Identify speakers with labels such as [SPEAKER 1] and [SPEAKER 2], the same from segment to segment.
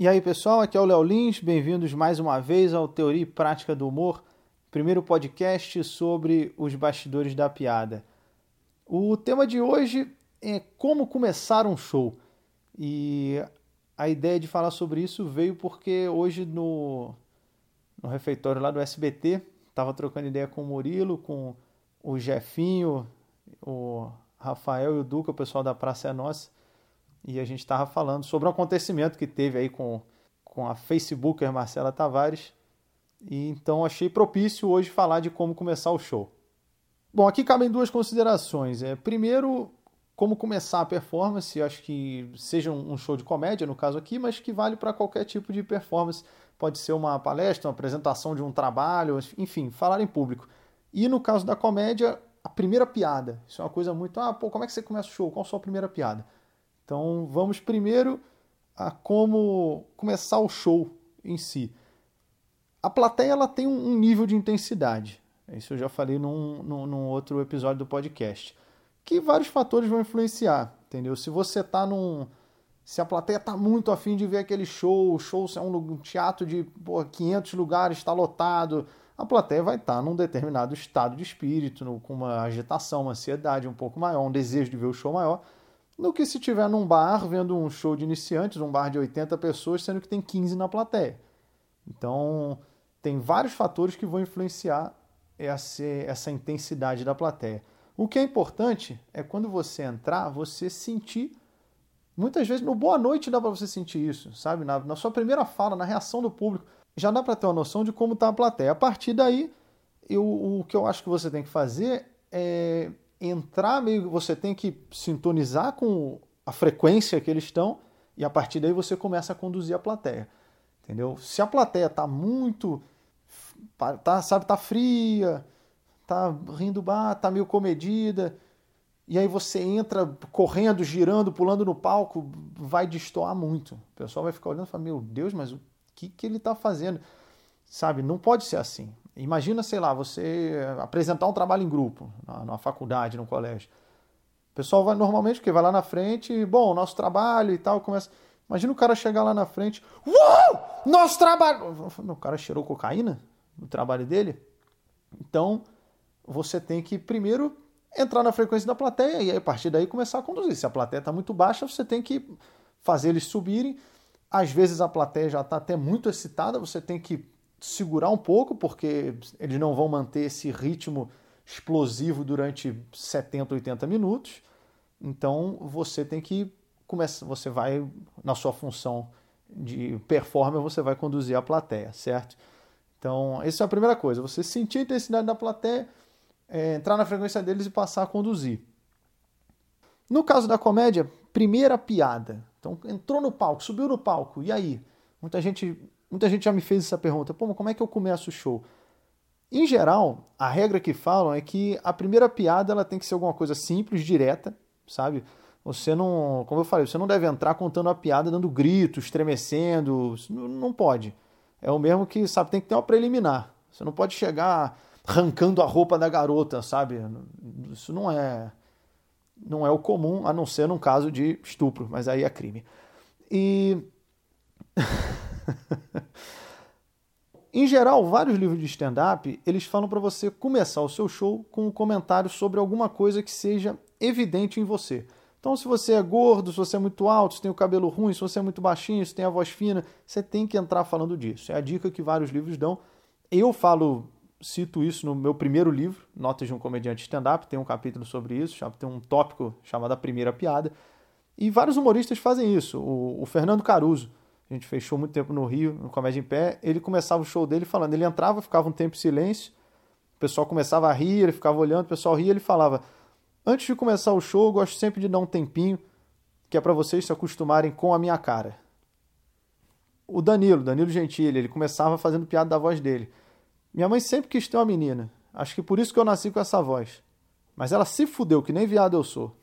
[SPEAKER 1] E aí, pessoal, aqui é o Léo Lins, bem-vindos mais uma vez ao Teoria e Prática do Humor, primeiro podcast sobre os bastidores da piada. O tema de hoje é como começar um show. E a ideia de falar sobre isso veio porque hoje no, no refeitório lá do SBT, estava trocando ideia com o Murilo, com o Jefinho, o Rafael e o Duca, o pessoal da Praça é Nossa, e a gente estava falando sobre um acontecimento que teve aí com, com a Facebooker Marcela Tavares. E então achei propício hoje falar de como começar o show. Bom, aqui cabem duas considerações. É, primeiro, como começar a performance, acho que seja um show de comédia, no caso aqui, mas que vale para qualquer tipo de performance. Pode ser uma palestra, uma apresentação de um trabalho, enfim, falar em público. E no caso da comédia, a primeira piada. Isso é uma coisa muito. Ah, pô, como é que você começa o show? Qual a sua primeira piada? Então vamos primeiro a como começar o show em si. A plateia ela tem um nível de intensidade. Isso eu já falei num, num, num outro episódio do podcast. Que vários fatores vão influenciar, entendeu? Se você tá num. Se a plateia tá muito afim de ver aquele show, o show é um, teatro de pô, 500 lugares, está lotado, a plateia vai estar tá num determinado estado de espírito, no, com uma agitação, uma ansiedade um pouco maior, um desejo de ver o show maior do que se estiver num bar vendo um show de iniciantes, um bar de 80 pessoas, sendo que tem 15 na plateia. Então, tem vários fatores que vão influenciar essa, essa intensidade da plateia. O que é importante é quando você entrar, você sentir. Muitas vezes, no Boa Noite dá para você sentir isso, sabe? Na, na, sua primeira fala, na reação do público, já dá para ter uma noção de como está a plateia. A partir daí, eu, o que eu acho que você tem que fazer é entrar meio você tem que sintonizar com a frequência que eles estão e a partir daí você começa a conduzir a plateia. Entendeu? Se a plateia tá muito tá, sabe, tá fria, tá rindo bar, tá meio comedida, e aí você entra correndo, girando, pulando no palco, vai destoar muito. O pessoal vai ficar olhando e falar: "Meu Deus, mas o que que ele tá fazendo?" Sabe? Não pode ser assim. Imagina, sei lá, você apresentar um trabalho em grupo, na, faculdade, no colégio. O pessoal vai normalmente, porque vai lá na frente, bom, nosso trabalho e tal, começa. Imagina o cara chegar lá na frente, uau, nosso trabalho. O cara cheirou cocaína no trabalho dele? Então, você tem que primeiro entrar na frequência da plateia e aí, a partir daí começar a conduzir. Se a plateia está muito baixa, você tem que fazer eles subirem. Às vezes a plateia já está até muito excitada, você tem que segurar um pouco, porque eles não vão manter esse ritmo explosivo durante 70, 80 minutos. Então você tem que começar, você vai na sua função de performer, você vai conduzir a plateia, certo? Então, essa é a primeira coisa, você sentir a intensidade da plateia, é, entrar na frequência deles e passar a conduzir. No caso da comédia, primeira piada. Então, entrou no palco, subiu no palco, e aí? Muita gente Muita gente já me fez essa pergunta: pô, como é que eu começo o show? Em geral, a regra que falam é que a primeira piada ela tem que ser alguma coisa simples, direta, sabe? Você não, como eu falei, você não deve entrar contando a piada dando gritos, estremecendo, não pode. É o mesmo que, sabe, tem que ter uma preliminar. Você não pode chegar arrancando a roupa da garota, sabe? Isso não é não é o comum, a não ser num caso de estupro, mas aí é crime. E em geral, vários livros de stand-up, eles falam para você começar o seu show com um comentário sobre alguma coisa que seja evidente em você. Então, se você é gordo, se você é muito alto, se tem o cabelo ruim, se você é muito baixinho, se tem a voz fina, você tem que entrar falando disso. É a dica que vários livros dão. Eu falo, cito isso no meu primeiro livro, Notas de um Comediante Stand-up, tem um capítulo sobre isso, tem um tópico chamado A Primeira Piada. E vários humoristas fazem isso. O, o Fernando Caruso, a gente fechou muito tempo no Rio, no Comédia em Pé. Ele começava o show dele falando. Ele entrava, ficava um tempo em silêncio, o pessoal começava a rir, ele ficava olhando, o pessoal ria, ele falava: Antes de começar o show, eu gosto sempre de dar um tempinho, que é para vocês se acostumarem com a minha cara. O Danilo, Danilo Gentili, ele começava fazendo piada da voz dele. Minha mãe sempre quis ter uma menina. Acho que por isso que eu nasci com essa voz. Mas ela se fudeu, que nem viado eu sou.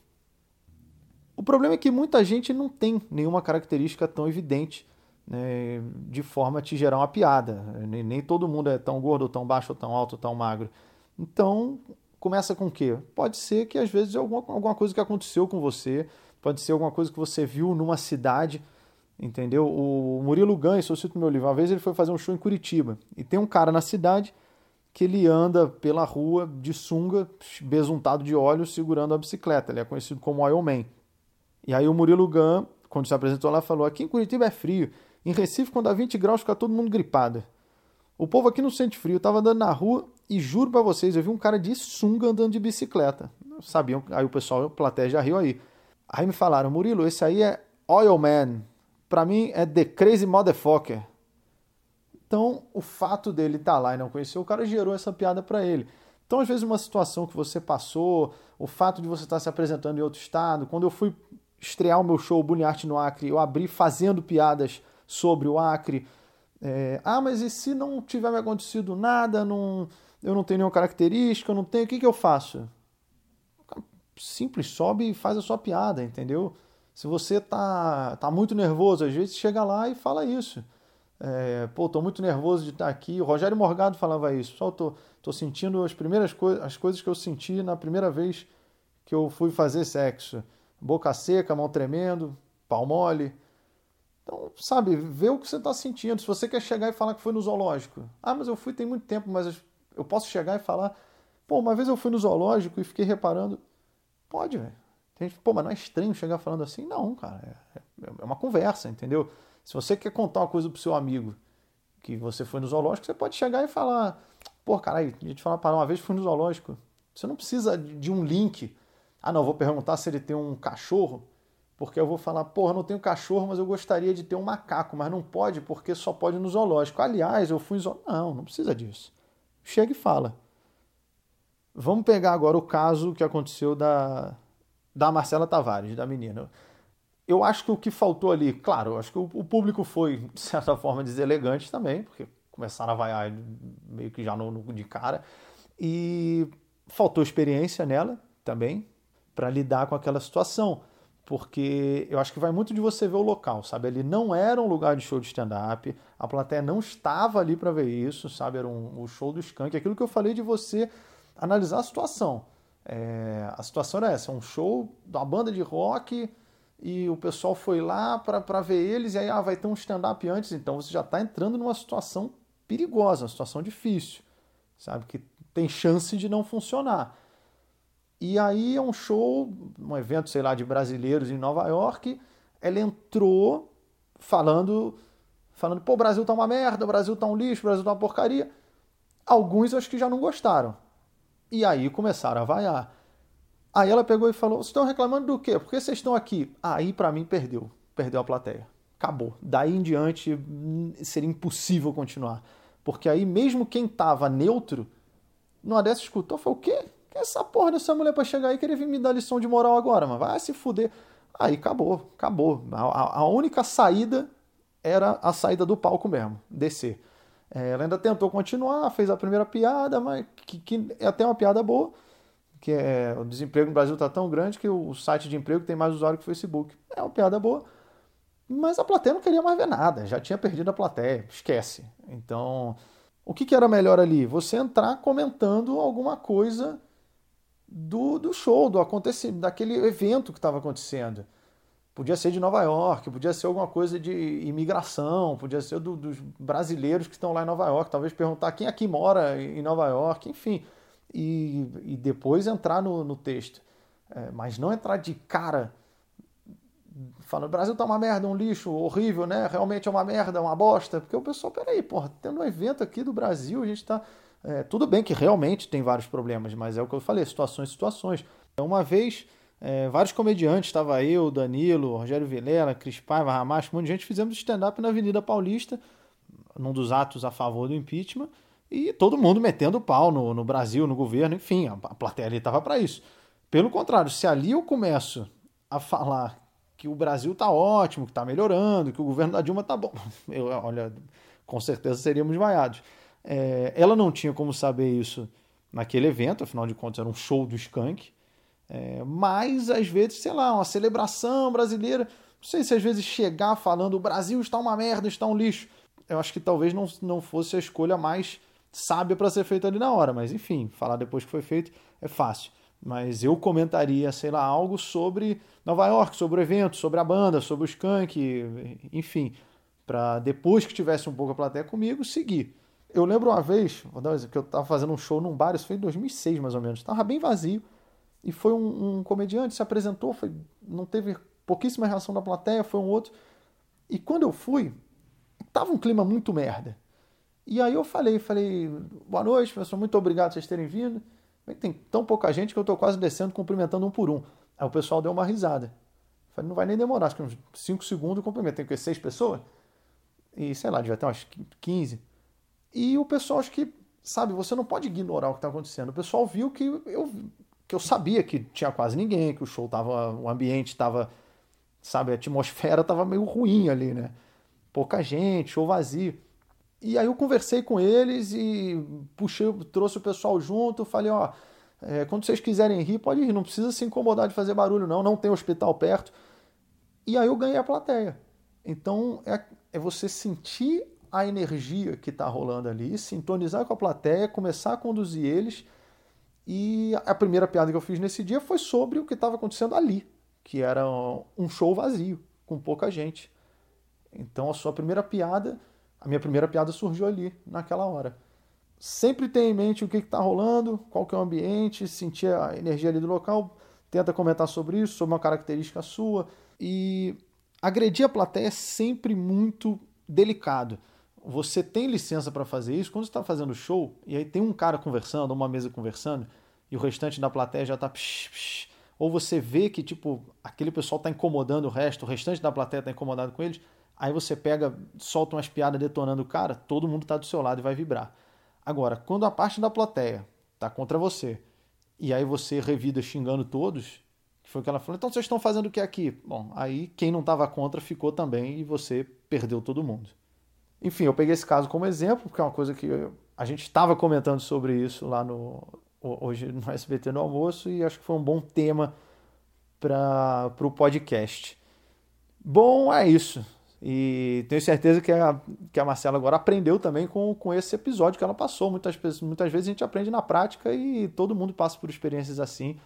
[SPEAKER 1] O problema é que muita gente não tem nenhuma característica tão evidente né, de forma a te gerar uma piada. Nem, nem, todo mundo é tão gordo, tão baixo, tão alto, tão magro. Então, começa com o quê? Pode ser que às vezes alguma, alguma coisa que aconteceu com você, pode ser alguma coisa que você viu numa cidade entendeu? O Murilo Gans, eu cito meu livro, uma vez ele foi fazer um show em Curitiba e tem um cara na cidade que ele anda pela rua de sunga, besuntado de óleo, segurando a bicicleta. Ele é conhecido como Oil Man. E aí o Murilo Gun, quando se apresentou lá, falou: aqui em Curitiba é frio. Em Recife, quando dá 20 graus, fica todo mundo gripado. O povo aqui não sente frio. Eu tava andando na rua e juro para vocês, eu vi um cara de sunga andando de bicicleta. Sabiam, aí o pessoal, a plateia já riu aí. Aí me falaram, Murilo, esse aí é Oil Man. Pra mim é The Crazy Motherfucker. Então, o fato dele estar tá lá e não conhecer o cara gerou essa piada para ele. Então, às vezes, uma situação que você passou, o fato de você estar se apresentando em outro estado, quando eu fui estrear o meu show Bullying Arte no Acre, eu abri fazendo piadas sobre o Acre. É, ah, mas e se não tiver me acontecido nada, não, eu não tenho nenhuma característica, eu não tenho, o que, que eu faço? Simples, sobe e faz a sua piada, entendeu? Se você tá, tá muito nervoso, às vezes chega lá e fala isso. É, pô, tô muito nervoso de estar aqui. O Rogério Morgado falava isso. Só tô, tô sentindo as primeiras coisas, as coisas que eu senti na primeira vez que eu fui fazer sexo. Boca seca, mão tremendo, pau mole. Então, sabe, vê o que você está sentindo. Se você quer chegar e falar que foi no zoológico. Ah, mas eu fui tem muito tempo, mas eu posso chegar e falar. Pô, uma vez eu fui no zoológico e fiquei reparando. Pode, velho. Pô, mas não é estranho chegar falando assim? Não, cara. É, é uma conversa, entendeu? Se você quer contar uma coisa pro seu amigo que você foi no zoológico, você pode chegar e falar: pô, caralho, a gente fala para uma vez fui no zoológico. Você não precisa de um link. Ah, não, vou perguntar se ele tem um cachorro, porque eu vou falar, porra, não tenho cachorro, mas eu gostaria de ter um macaco, mas não pode porque só pode no zoológico. Aliás, eu fui zoológico. Não, não precisa disso. Chega e fala. Vamos pegar agora o caso que aconteceu da, da Marcela Tavares, da menina eu acho que o que faltou ali, claro, acho que o, o, público foi, de certa forma, deselegante também, porque começaram a vaiar meio que já no, no de cara. E faltou experiência nela também para lidar com aquela situação. Porque eu acho que vai muito de você ver o local, sabe? Ele não era um lugar de show de stand-up, a plateia não estava ali para ver isso, sabe? Era um, o show do Skank, aquilo que eu falei de você analisar a situação. É, a situação era essa: um show da banda de rock e o pessoal foi lá para ver eles, e aí ah, vai ter um stand-up antes, então você já está entrando numa situação perigosa, uma situação difícil, sabe? Que tem chance de não funcionar. E aí é um show, um evento, sei lá, de brasileiros em Nova York, ela entrou falando, falando, pô, o Brasil tá uma merda, o Brasil tá um lixo, o Brasil tá uma porcaria. Alguns acho que já não gostaram. E aí começaram a vaiar. Aí ela pegou e falou: Vocês estão reclamando do quê? Por que vocês estão aqui? Aí, para mim, perdeu. Perdeu a plateia. Acabou. Daí em diante, seria impossível continuar. Porque aí, mesmo quem tava neutro, numa dessa escutou, falou: O quê? Essa porra dessa mulher pra chegar aí querer vir me dar lição de moral agora, mas vai se fuder. Aí acabou, acabou. A, a única saída era a saída do palco mesmo, descer. É, ela ainda tentou continuar, fez a primeira piada, mas que, que é até uma piada boa que é o desemprego no Brasil está tão grande que o site de emprego tem mais usuário que o Facebook. É uma piada boa, mas a plateia não queria mais ver nada, já tinha perdido a plateia, esquece. Então, o que, que era melhor ali? Você entrar comentando alguma coisa do, do show, do acontecimento, daquele evento que estava acontecendo. Podia ser de Nova York, podia ser alguma coisa de imigração, podia ser do, dos brasileiros que estão lá em Nova York, talvez perguntar quem aqui mora em Nova York, enfim e, e depois entrar no, no texto. É, mas não entrar de cara falando, o Brasil tá uma merda, um lixo horrível, né? Realmente é uma merda, uma bosta. Porque o pessoal, peraí, porra, tendo um evento aqui do Brasil, a gente tá. É, tudo bem que realmente tem vários problemas, mas é o que eu falei, situações, situações. Uma vez, é, vários comediantes, estava eu, Danilo, Rogério Vilela, Cris Paiva, Ramacho, um monte de gente, fizemos stand-up na Avenida Paulista, num dos atos a favor do impeachment. E todo mundo metendo pau no, no Brasil, no governo, enfim, a, a plateia ali estava para isso. Pelo contrário, se ali eu começo a falar que o Brasil está ótimo, que está melhorando, que o governo da Dilma está bom, eu, olha, com certeza seríamos vaiados. É, ela não tinha como saber isso naquele evento, afinal de contas era um show do Skank, é, mas às vezes, sei lá, uma celebração brasileira, não sei se às vezes chegar falando o Brasil está uma merda, está um lixo, eu acho que talvez não, não fosse a escolha mais sábia para ser feita ali na hora, mas enfim, falar depois que foi feito é fácil. Mas eu comentaria, sei lá, algo sobre Nova York, sobre o evento, sobre a banda, sobre o Skank, enfim, para depois que tivesse um pouco a plateia comigo, seguir. Eu lembro uma vez, vou dar um exemplo, que eu estava fazendo um show num bar, isso foi em 2006 mais ou menos, estava bem vazio, e foi um, um, comediante, se apresentou, foi, não teve pouquíssima reação da plateia, foi um outro. E quando eu fui, tava um clima muito merda. E aí eu falei, falei, boa noite, professor, muito obrigado por vocês terem vindo. Tem tão pouca gente que eu estou quase descendo, cumprimentando um por um. Aí o pessoal deu uma risada. Falei, não vai nem demorar, acho que uns 5 segundos cumprimento. Tem que seis pessoas? E sei lá, devia ter umas 15. E o pessoal, acho que, sabe, você não pode ignorar o que está acontecendo. O pessoal viu que eu, que eu sabia que tinha quase ninguém, que o show tava, o ambiente estava, sabe, a atmosfera estava meio ruim ali, né? Pouca gente, show vazio. E aí eu conversei com eles e puxei, trouxe o pessoal junto, falei, ó, é, quando vocês quiserem rir, pode rir, não precisa se incomodar de fazer barulho, não, não tem hospital perto. E aí eu ganhei a plateia. Então é, é você sentir a energia que está rolando ali, sintonizar com a plateia, começar a conduzir eles. E a primeira piada que eu fiz nesse dia foi sobre o que estava acontecendo ali, que era um show vazio, com pouca gente. Então a sua primeira piada a minha primeira piada surgiu ali, naquela hora. Sempre tenha em mente o que está rolando, qual que é o ambiente, sentir a energia ali do local, tenta comentar sobre isso, sobre uma característica sua. E agredir a plateia é sempre muito delicado. Você tem licença para fazer isso quando você está fazendo show e aí tem um cara conversando, uma mesa conversando, e o restante da plateia já está. Ou você vê que tipo aquele pessoal está incomodando o resto, o restante da plateia está incomodado com eles Aí você pega, solta umas piadas detonando o cara, todo mundo está do seu lado e vai vibrar. Agora, quando a parte da plateia tá contra você, e aí você revida xingando todos, que foi o que ela falou, então vocês estão fazendo o que aqui? Bom, aí quem não estava contra ficou também e você perdeu todo mundo. Enfim, eu peguei esse caso como exemplo, porque é uma coisa que a gente estava comentando sobre isso lá no hoje no SBT no almoço e acho que foi um bom tema para o podcast. Bom, é isso. E tenho certeza que a, que a Marcela agora aprendeu também com, com esse episódio que ela passou. Muitas, muitas vezes a gente aprende na prática e todo mundo passa por experiências assim.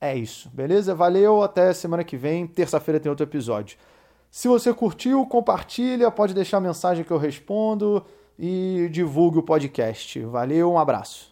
[SPEAKER 1] É isso, beleza? Valeu, até semana que vem. Terça-feira tem outro episódio. Se você curtiu, compartilha, pode deixar mensagem que eu respondo e divulgue o podcast. Valeu, um abraço.